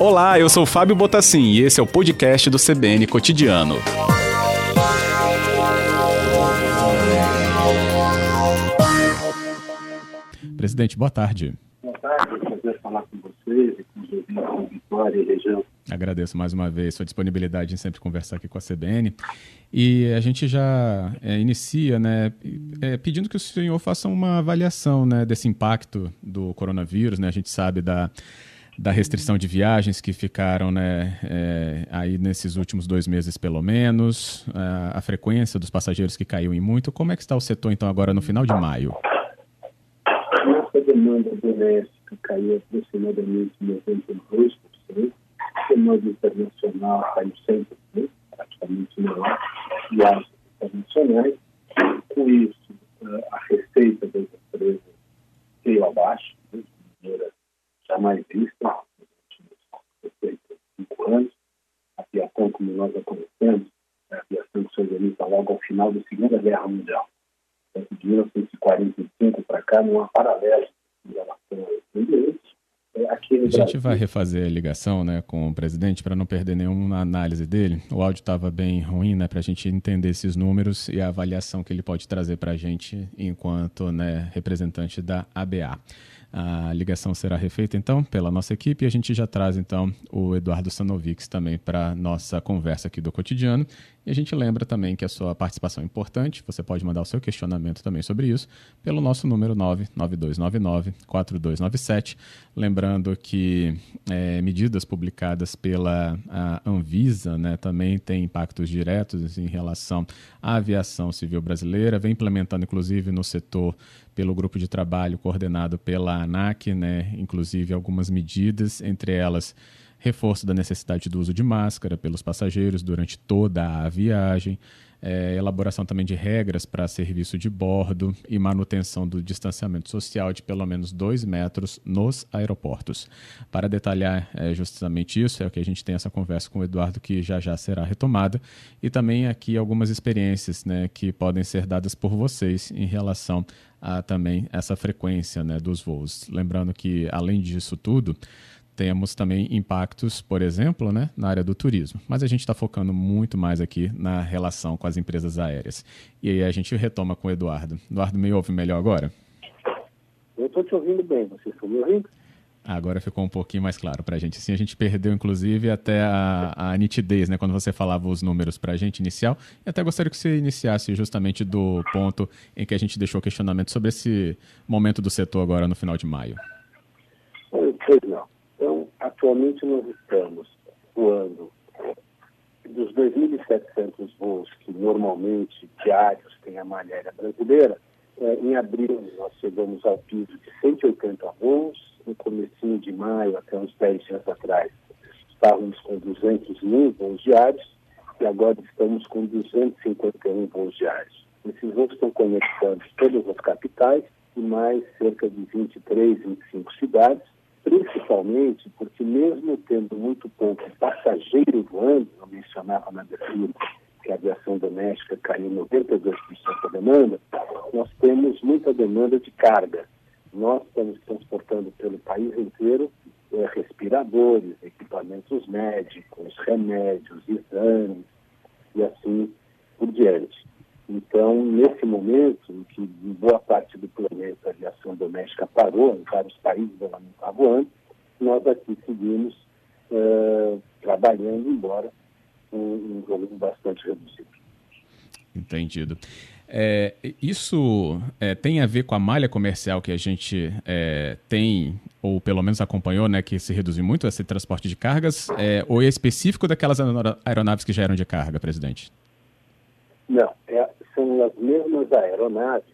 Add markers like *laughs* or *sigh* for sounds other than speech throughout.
Olá, eu sou Fábio Botassin e esse é o podcast do CBN Cotidiano. Presidente, boa tarde. Boa tarde, é um prazer falar com vocês e com os ouvintes de Vitória e região. Agradeço mais uma vez sua disponibilidade em sempre conversar aqui com a CBN. E a gente já é, inicia, né, é, pedindo que o senhor faça uma avaliação, né, desse impacto do coronavírus, né? A gente sabe da da restrição de viagens que ficaram né, é, aí nesses últimos dois meses pelo menos, a, a, frequência dos passageiros que caiu em muito. Como é que está o setor então agora no final de maio? Nossa demanda doméstica caiu aproximadamente 92%, demanda internacional caiu 100%, praticamente não há viagens internacionais. Com isso, a receita das empresas veio abaixo, né, de maneira jamais vista nos últimos cinco anos. A aviação, como nós a conhecemos, a aviação que se organiza logo ao final da Segunda Guerra Mundial. Então, de 1945 para cá, não há paralelo gente vai refazer a ligação né, com o presidente para não perder nenhuma análise dele. O áudio estava bem ruim né, para a gente entender esses números e a avaliação que ele pode trazer para a gente enquanto né, representante da ABA. A ligação será refeita então pela nossa equipe e a gente já traz então o Eduardo Sanovics também para nossa conversa aqui do cotidiano. E a gente lembra também que a sua participação é importante, você pode mandar o seu questionamento também sobre isso pelo nosso número 99299-4297. Lembrando que é, medidas publicadas pela Anvisa né, também têm impactos diretos em relação à aviação civil brasileira, vem implementando inclusive no setor pelo grupo de trabalho coordenado pela ANAC, né, inclusive algumas medidas, entre elas reforço da necessidade do uso de máscara pelos passageiros durante toda a viagem, é, elaboração também de regras para serviço de bordo e manutenção do distanciamento social de pelo menos dois metros nos aeroportos. Para detalhar é, justamente isso, é o que a gente tem essa conversa com o Eduardo, que já já será retomada, e também aqui algumas experiências né, que podem ser dadas por vocês em relação a também essa frequência né, dos voos. Lembrando que, além disso tudo, temos também impactos, por exemplo, né, na área do turismo. Mas a gente está focando muito mais aqui na relação com as empresas aéreas. E aí a gente retoma com o Eduardo. Eduardo, me ouve melhor agora? Eu estou te ouvindo bem. Você está me ouvindo? Agora ficou um pouquinho mais claro para a gente. Assim, a gente perdeu, inclusive, até a, a nitidez, né? Quando você falava os números para a gente inicial. E até gostaria que você iniciasse justamente do ponto em que a gente deixou o questionamento sobre esse momento do setor agora no final de maio. Atualmente nós estamos voando dos 2.700 voos que normalmente diários tem a malha aérea brasileira, é, em abril nós chegamos ao piso de 180 voos, no comecinho de maio, até uns 10 dias atrás, estávamos com 200 mil voos diários e agora estamos com 251 voos diários. Esses voos estão conectando todas as capitais e mais cerca de 23, 25 cidades, principalmente porque mesmo tendo muito pouco passageiro voando, eu mencionava na abertura que a aviação doméstica caiu 92% da demanda, nós temos muita demanda de carga. Nós estamos transportando pelo país inteiro é, respiradores, equipamentos médicos, remédios, exames e assim por diante. Então, nesse momento em que em boa parte do planeta a aviação doméstica parou, em vários países ela não está voando, nós aqui seguimos uh, trabalhando, embora um, um volume bastante reduzido. Entendido. É, isso é, tem a ver com a malha comercial que a gente é, tem, ou pelo menos acompanhou, né, que se reduziu muito esse transporte de cargas, é, ou é específico daquelas aeronaves que já eram de carga, presidente? Não, é, são as mesmas aeronaves,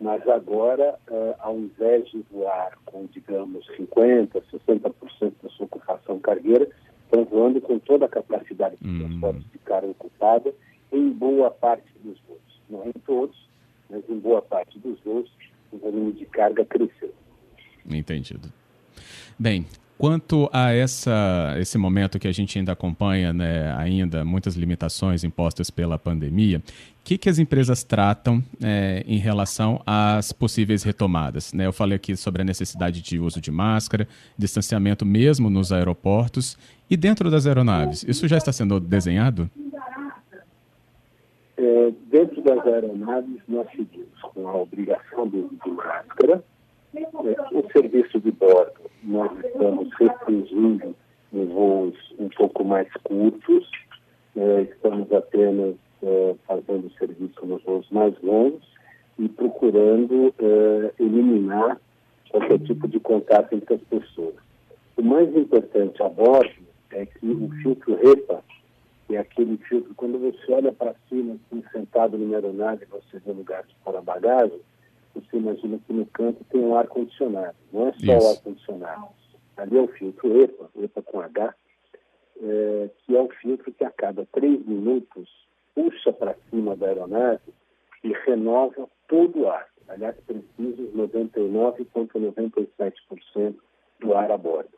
mas agora, uh, ao invés de voar com, digamos, 50%, 60% da sua ocupação cargueira, estão voando com toda a capacidade de hum. transporte de carga ocupada em boa parte dos voos. Não em todos, mas em boa parte dos voos, o volume de carga cresceu. Entendido. Bem, Quanto a essa, esse momento que a gente ainda acompanha, né, ainda muitas limitações impostas pela pandemia, o que, que as empresas tratam é, em relação às possíveis retomadas? Né? Eu falei aqui sobre a necessidade de uso de máscara, distanciamento mesmo nos aeroportos e dentro das aeronaves. Isso já está sendo desenhado? É, dentro das aeronaves, nós seguimos com a obrigação do uso de máscara, é, o serviço de bordo, nós estamos em voos um pouco mais curtos, é, estamos apenas é, fazendo serviço nos voos mais longos e procurando é, eliminar qualquer tipo de contato entre as pessoas. O mais importante a bordo é que o filtro REPA, que é aquele filtro, quando você olha para cima, assim, sentado numa aeronave, você vê lugar de pôr a bagagem, você imagina que no canto tem um ar-condicionado. Não é só Isso. o ar-condicionado. Ali é o filtro EPA, EPA com H, é, que é um filtro que a cada três minutos puxa para cima da aeronave e renova todo o ar. Aliás, precisa 99,97% do ar a bordo.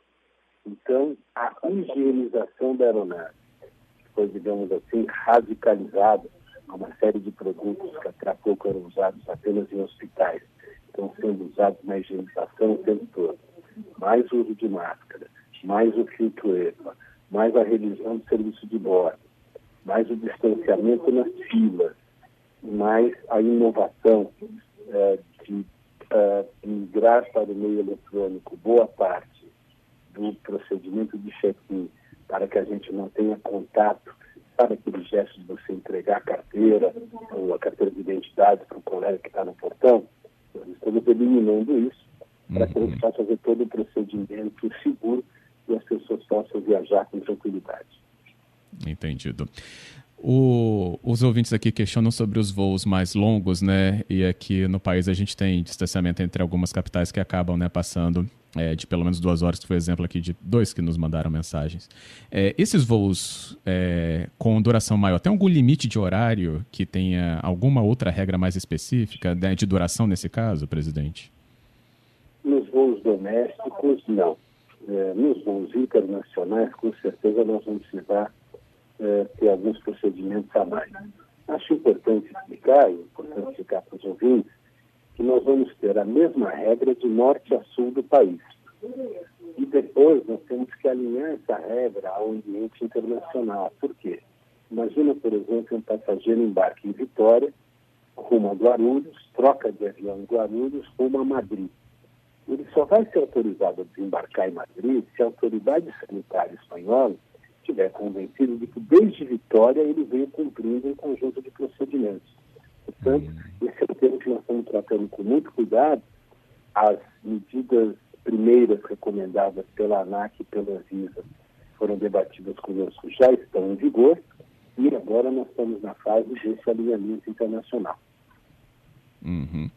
Então, a higienização da aeronave, foi, digamos assim, radicalizada uma série de produtos que até há pouco eram usados apenas em hospitais, estão sendo usados na higienização o tempo todo. Mais uso de máscara, mais o filtro EPA, mais a revisão do serviço de bordo, mais o distanciamento nas filas, mais a inovação eh, de eh, migrar para o meio eletrônico boa parte do procedimento de check-in para que a gente não tenha contato sabe aquele gesto de você entregar a carteira ou a carteira de identidade para o colega que está no portão? Nós estamos eliminando isso para que a uhum. possa fazer todo o procedimento seguro e as pessoas possam viajar com tranquilidade. Entendido. O, os ouvintes aqui questionam sobre os voos mais longos, né? E aqui no país a gente tem distanciamento entre algumas capitais que acabam né, passando é, de pelo menos duas horas, que foi exemplo aqui de dois que nos mandaram mensagens. É, esses voos é, com duração maior, tem algum limite de horário que tenha alguma outra regra mais específica né, de duração nesse caso, presidente? Domésticos, não. É, nos voos internacionais, com certeza nós vamos precisar é, ter alguns procedimentos a mais. Acho importante explicar, e importante explicar para os ouvintes, que nós vamos ter a mesma regra de norte a sul do país. E depois nós temos que alinhar essa regra ao ambiente internacional. Por quê? Imagina, por exemplo, um passageiro embarque em Vitória, rumo a Guarulhos, troca de avião em Guarulhos, rumo a Madrid. Ele só vai ser autorizado a desembarcar em Madrid se a autoridade sanitária espanhola estiver convencido de que desde Vitória ele veio cumprindo um conjunto de procedimentos. Portanto, uhum. esse é um tema que nós estamos tratando com muito cuidado. As medidas primeiras recomendadas pela ANAC e pela Anvisa foram debatidas conosco, já estão em vigor e agora nós estamos na fase desse alinhamento internacional. Uhum.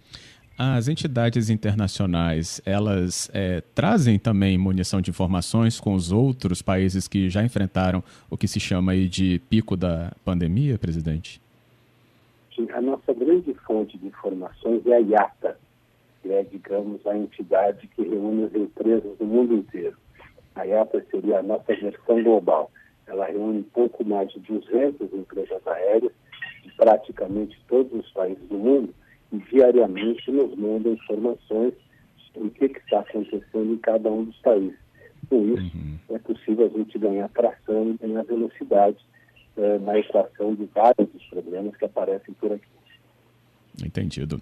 As entidades internacionais, elas é, trazem também munição de informações com os outros países que já enfrentaram o que se chama aí de pico da pandemia, presidente? Sim, a nossa grande fonte de informações é a IATA, que é, digamos, a entidade que reúne as empresas do mundo inteiro. A IATA seria a nossa versão global. Ela reúne pouco mais de 200 empresas aéreas de praticamente todos os países do mundo diariamente nos manda informações sobre o que está acontecendo em cada um dos países. Com isso, uhum. é possível a gente ganhar tração e ganhar velocidade eh, na equação de vários dos problemas que aparecem por aqui. Entendido.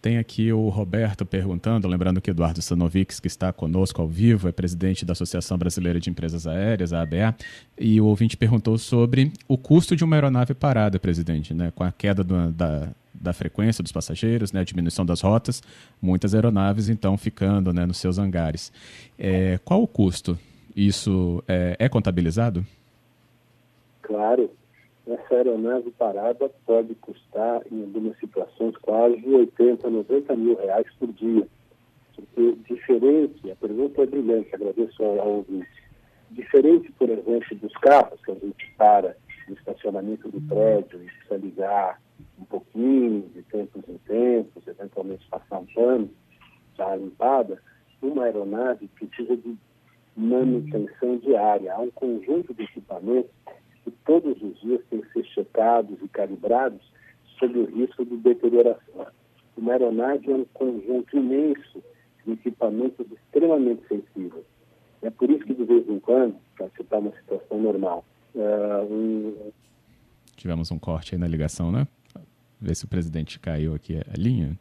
Tem aqui o Roberto perguntando, lembrando que Eduardo Sanovics, que está conosco ao vivo, é presidente da Associação Brasileira de Empresas Aéreas, a ABA, e o ouvinte perguntou sobre o custo de uma aeronave parada, presidente, né? com a queda do, da, da frequência dos passageiros, né, a diminuição das rotas, muitas aeronaves então ficando né, nos seus hangares. É, qual o custo? Isso é, é, contabilizado? Claro. Essa aeronave parada pode custar, em algumas situações, quase 80, 90 mil reais por dia. Porque diferente, a pergunta é brilhante, agradeço ao, ouvinte. Diferente, por exemplo, dos carros que a gente para no estacionamento do prédio e precisa ligar um pouquinho, de tempos em tempos, eventualmente passar um pano já limpada, uma aeronave precisa de manutenção diária. Há um conjunto de equipamentos que todos os dias têm que ser checados e calibrados sob o risco de deterioração. Uma aeronave é um conjunto imenso de equipamentos extremamente sensíveis. É por isso que, de vez em quando, para citar uma situação normal, uh, um... tivemos um corte aí na ligação, né? Ver se o presidente caiu aqui a linha.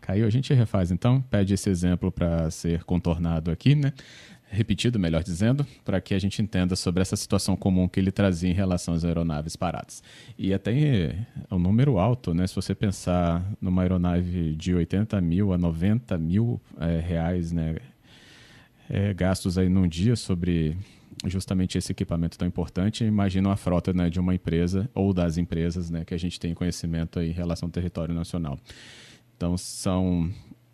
Caiu, a gente refaz então, pede esse exemplo para ser contornado aqui, né? repetido, melhor dizendo, para que a gente entenda sobre essa situação comum que ele trazia em relação às aeronaves paradas. E até é um número alto, né? Se você pensar numa aeronave de 80 mil a 90 mil é, reais, né? É, gastos aí num dia sobre justamente esse equipamento tão importante, imagina uma frota né, de uma empresa ou das empresas né, que a gente tem conhecimento em relação ao território nacional. Então, são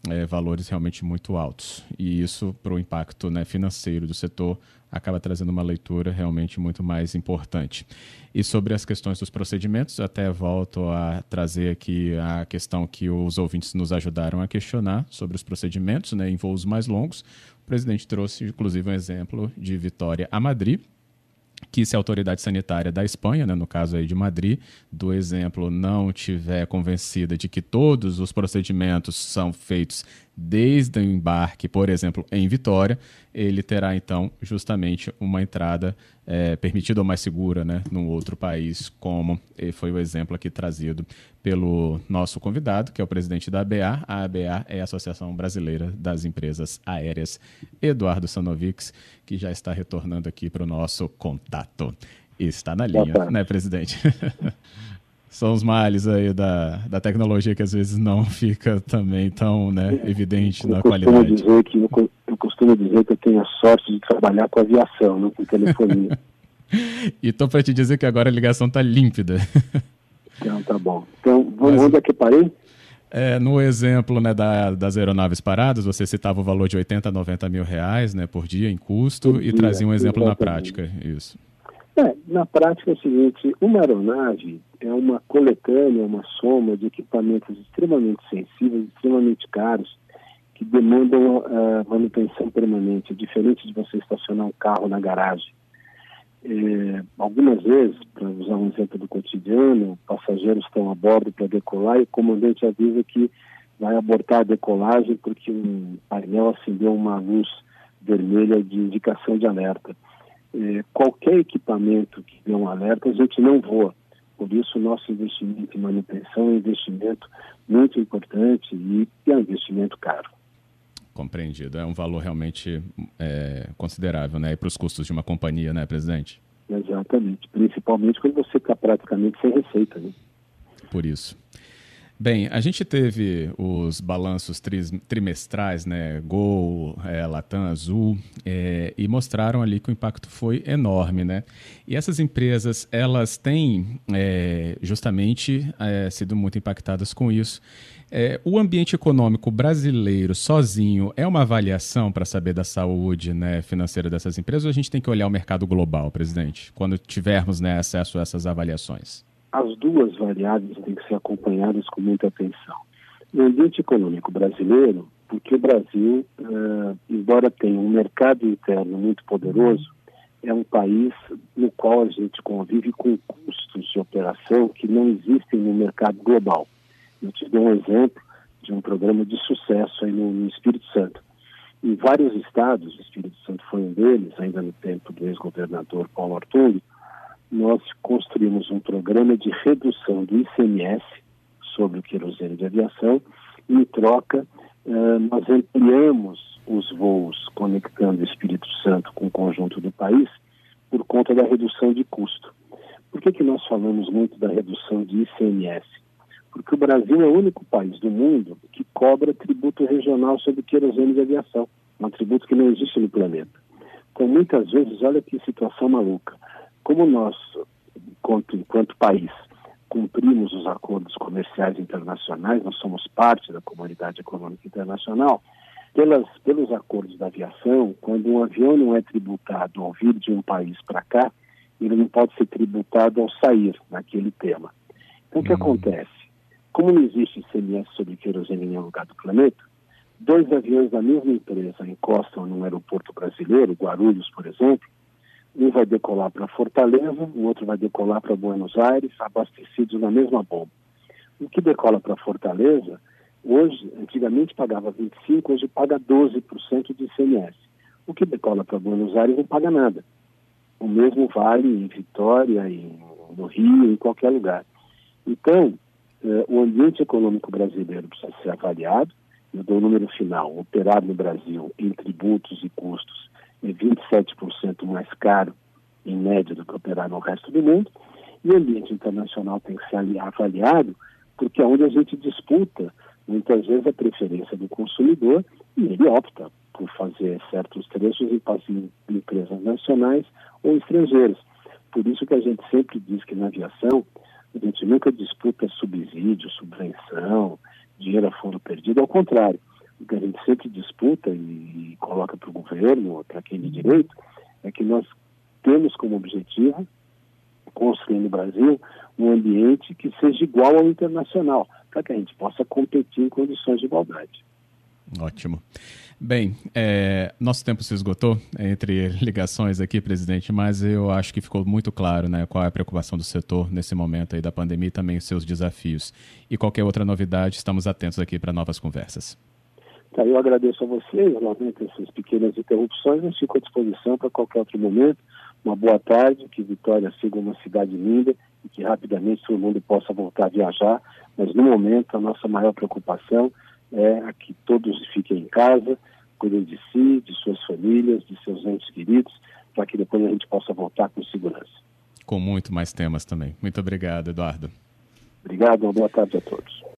é, valores realmente muito altos. E isso, para o impacto né, financeiro do setor, acaba trazendo uma leitura realmente muito mais importante. E sobre as questões dos procedimentos, até volto a trazer aqui a questão que os ouvintes nos ajudaram a questionar sobre os procedimentos né, em voos mais longos. O presidente trouxe, inclusive, um exemplo de Vitória a Madrid, que se a autoridade sanitária da Espanha, né, no caso aí de Madrid, do exemplo, não tiver convencida de que todos os procedimentos são feitos desde o embarque, por exemplo, em Vitória, ele terá então justamente uma entrada é, permitida ou mais segura né, num outro país, como foi o exemplo aqui trazido pelo nosso convidado, que é o presidente da ABA. A ABA é a Associação Brasileira das Empresas Aéreas, Eduardo Sanovics, que já está retornando aqui para o nosso contato. Está na linha, né, presidente? *laughs* são os males aí da, da tecnologia que às vezes não *laughs* fica também tão né, evidente eu na qualidade. Dizer que, eu, eu costumo dizer que eu tenho a sorte de trabalhar com aviação, não com telefonia. *laughs* e estou para te dizer que agora a ligação está límpida. *laughs* Então, tá bom. Então, vamos, Mas, onde é que parei? É, no exemplo né, da, das aeronaves paradas, você citava o valor de 80 a 90 mil reais né, por dia em custo por e dia, trazia um exemplo exatamente. na prática. Isso. É, na prática é o seguinte, uma aeronave é uma coletânea, uma soma de equipamentos extremamente sensíveis, extremamente caros, que demandam uh, manutenção permanente, diferente de você estacionar um carro na garagem. É, algumas vezes, para usar um exemplo do cotidiano, passageiros estão a bordo para decolar e o comandante avisa que vai abortar a decolagem porque um painel acendeu uma luz vermelha de indicação de alerta é, qualquer equipamento que dê um alerta, a gente não voa. Por isso, o nosso investimento em manutenção é um investimento muito importante e é um investimento caro. Compreendido. É um valor realmente é, considerável né? para os custos de uma companhia, né, presidente? Exatamente. Principalmente quando você está praticamente sem receita. Né? Por isso. Bem, a gente teve os balanços tri trimestrais, né, Gol, é, Latam, Azul, é, e mostraram ali que o impacto foi enorme, né? E essas empresas, elas têm é, justamente é, sido muito impactadas com isso. É, o ambiente econômico brasileiro sozinho é uma avaliação para saber da saúde né, financeira dessas empresas ou a gente tem que olhar o mercado global, presidente, quando tivermos né, acesso a essas avaliações? As duas variáveis têm que ser acompanhadas com muita atenção. No ambiente econômico brasileiro, porque o Brasil, uh, embora tenha um mercado interno muito poderoso, é um país no qual a gente convive com custos de operação que não existem no mercado global. Eu te dou um exemplo de um programa de sucesso aí no, no Espírito Santo. Em vários estados, o Espírito Santo foi um deles, ainda no tempo do ex-governador Paulo Artúndio, nós construímos um programa de redução do ICMS sobre o querosene de aviação e, em troca, uh, nós ampliamos os voos conectando o Espírito Santo com o conjunto do país por conta da redução de custo. Por que, que nós falamos muito da redução de ICMS? Porque o Brasil é o único país do mundo que cobra tributo regional sobre querosene de aviação, um tributo que não existe no planeta. Então, muitas vezes, olha que situação maluca como nós, enquanto, enquanto país, cumprimos os acordos comerciais internacionais, nós somos parte da comunidade econômica internacional, pelas, pelos acordos da aviação, quando um avião não é tributado ao vir de um país para cá, ele não pode ser tributado ao sair naquele tema. Então, o que uhum. acontece? Como não existe ICMS sobre querosene em nenhum lugar do planeta, dois aviões da mesma empresa encostam num aeroporto brasileiro, Guarulhos, por exemplo, um vai decolar para Fortaleza, o outro vai decolar para Buenos Aires, abastecidos na mesma bomba. O que decola para Fortaleza, hoje, antigamente pagava 25%, hoje paga 12% de ICMS. O que decola para Buenos Aires não paga nada. O mesmo vale em Vitória, em, no Rio, em qualquer lugar. Então, eh, o ambiente econômico brasileiro precisa ser avaliado. Eu dou o número final: operar no Brasil em tributos e custos é 27% mais caro, em média, do que operar no resto do mundo. E o ambiente internacional tem que ser avaliado, porque é onde a gente disputa, muitas vezes, a preferência do consumidor e ele opta por fazer certos trechos em empresas nacionais ou estrangeiras. Por isso que a gente sempre diz que na aviação a gente nunca disputa subsídio, subvenção, dinheiro a fundo perdido, ao contrário. Gente sempre disputa e, e coloca para o governo, para quem de direito, é que nós temos como objetivo construir no Brasil um ambiente que seja igual ao internacional, para que a gente possa competir em condições de igualdade. Ótimo. Bem, é, nosso tempo se esgotou entre *laughs* ligações aqui, presidente, mas eu acho que ficou muito claro né, qual é a preocupação do setor nesse momento aí da pandemia e também os seus desafios. E qualquer outra novidade, estamos atentos aqui para novas conversas. Tá, eu agradeço a vocês, lamento essas pequenas interrupções, mas fico à disposição para qualquer outro momento. Uma boa tarde, que Vitória siga uma cidade linda e que rapidamente todo mundo possa voltar a viajar. Mas no momento, a nossa maior preocupação é que todos fiquem em casa, cuidem de si, de suas famílias, de seus entes queridos, para que depois a gente possa voltar com segurança. Com muito mais temas também. Muito obrigado, Eduardo. Obrigado, uma boa tarde a todos.